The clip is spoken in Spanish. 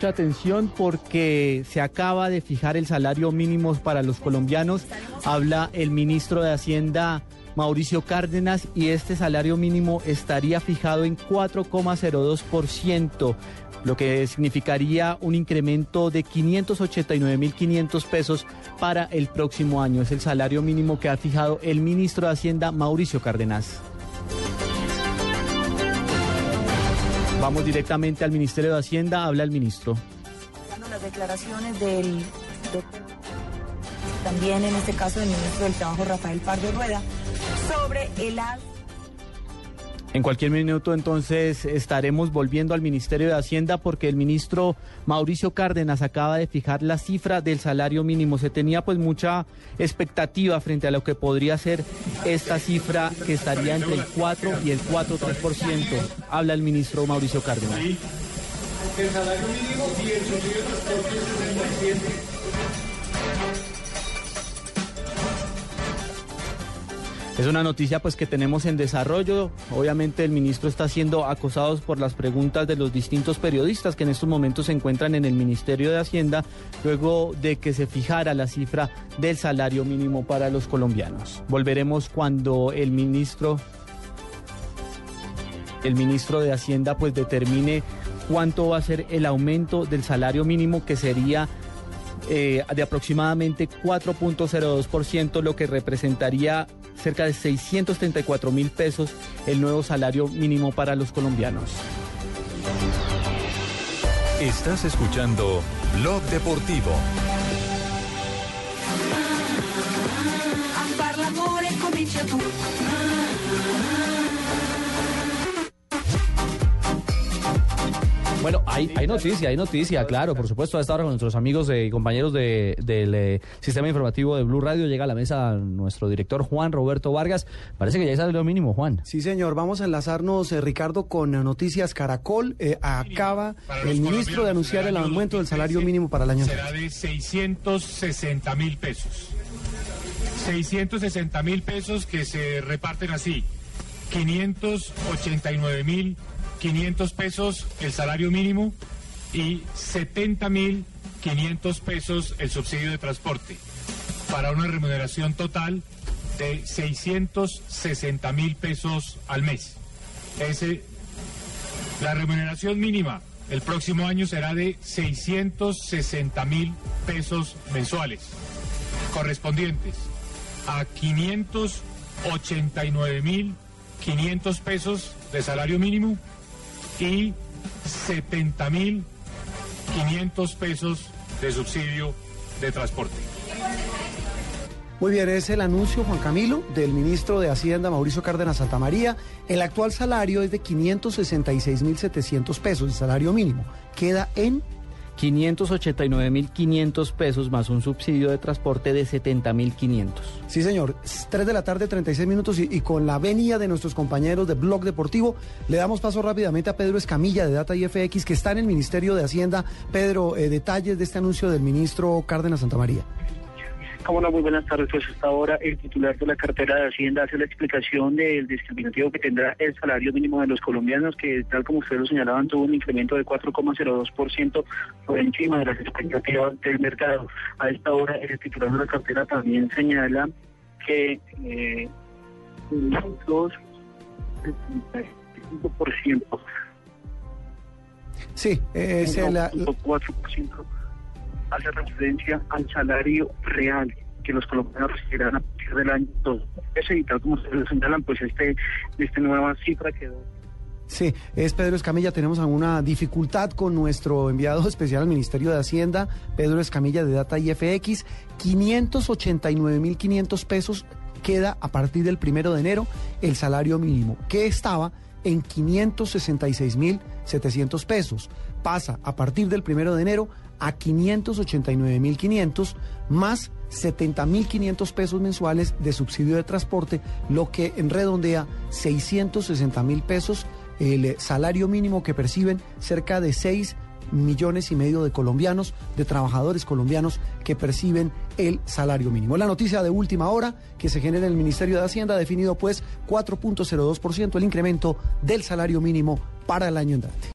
Mucha atención porque se acaba de fijar el salario mínimo para los colombianos. Habla el ministro de Hacienda Mauricio Cárdenas y este salario mínimo estaría fijado en 4,02%, lo que significaría un incremento de 589.500 pesos para el próximo año. Es el salario mínimo que ha fijado el ministro de Hacienda Mauricio Cárdenas. Vamos directamente al Ministerio de Hacienda, habla el ministro. Las declaraciones del también en este caso del ministro del Trabajo Rafael Pardo Rueda sobre el en cualquier minuto entonces estaremos volviendo al Ministerio de Hacienda porque el ministro Mauricio Cárdenas acaba de fijar la cifra del salario mínimo. Se tenía pues mucha expectativa frente a lo que podría ser esta cifra que estaría entre el 4 y el 4,3%. Habla el ministro Mauricio Cárdenas. El salario mínimo y el Es una noticia pues que tenemos en desarrollo. Obviamente el ministro está siendo acosado por las preguntas de los distintos periodistas que en estos momentos se encuentran en el Ministerio de Hacienda luego de que se fijara la cifra del salario mínimo para los colombianos. Volveremos cuando el ministro el ministro de Hacienda pues determine cuánto va a ser el aumento del salario mínimo que sería eh, de aproximadamente 4.02%, lo que representaría cerca de 634 mil pesos el nuevo salario mínimo para los colombianos. Estás escuchando Blog Deportivo. Bueno, hay, hay noticia, hay noticia, claro, por supuesto. A esta hora con nuestros amigos y compañeros de, del eh, sistema informativo de Blue Radio llega a la mesa nuestro director Juan Roberto Vargas. Parece que ya sale lo mínimo, Juan. Sí, señor. Vamos a enlazarnos, eh, Ricardo, con Noticias Caracol. Eh, acaba el ministro de anunciar el aumento del salario mínimo para el año. Será de 660 mil pesos. 660 mil pesos que se reparten así. 589 mil 500 pesos el salario mínimo y 70 mil 500 pesos el subsidio de transporte, para una remuneración total de 660 mil pesos al mes. Ese, la remuneración mínima el próximo año será de 660 mil pesos mensuales, correspondientes a 589 mil 500 pesos de salario mínimo y 70 mil 500 pesos de subsidio de transporte. Muy bien, es el anuncio, Juan Camilo, del ministro de Hacienda, Mauricio Cárdenas Santamaría. El actual salario es de 566.700 pesos, el salario mínimo. Queda en 589.500 pesos más un subsidio de transporte de 70.500. Sí, señor. 3 de la tarde, 36 minutos y, con la venia de nuestros compañeros de Blog Deportivo, le damos paso rápidamente a Pedro Escamilla de Data IFX, que está en el Ministerio de Hacienda. Pedro, eh, detalles de este anuncio del ministro Cárdenas Santamaría. Hola, muy buenas tardes. Pues hasta ahora el titular de la cartera de Hacienda hace la explicación del discriminativo que tendrá el salario mínimo de los colombianos, que tal como ustedes lo señalaban, tuvo un incremento de 4,02% por encima de las expectativas del mercado. A esta hora el titular de la cartera también señala que eh, los 5% Sí, es el... 4% hace referencia al salario real que los colombianos recibirán a partir del año 2. Eso y tal como ustedes lo señalan, pues este, esta nueva cifra quedó. Sí, es Pedro Escamilla. Tenemos alguna dificultad con nuestro enviado especial al Ministerio de Hacienda, Pedro Escamilla de Data IFX. 589.500 pesos queda a partir del primero de enero el salario mínimo, que estaba en 566.700 pesos. Pasa a partir del primero de enero a 589.500 más 70.500 pesos mensuales de subsidio de transporte, lo que en redondea 660.000 pesos el salario mínimo que perciben cerca de 6 millones y medio de colombianos, de trabajadores colombianos que perciben el salario mínimo. La noticia de última hora que se genera en el Ministerio de Hacienda ha definido pues 4.02% el incremento del salario mínimo para el año entrante.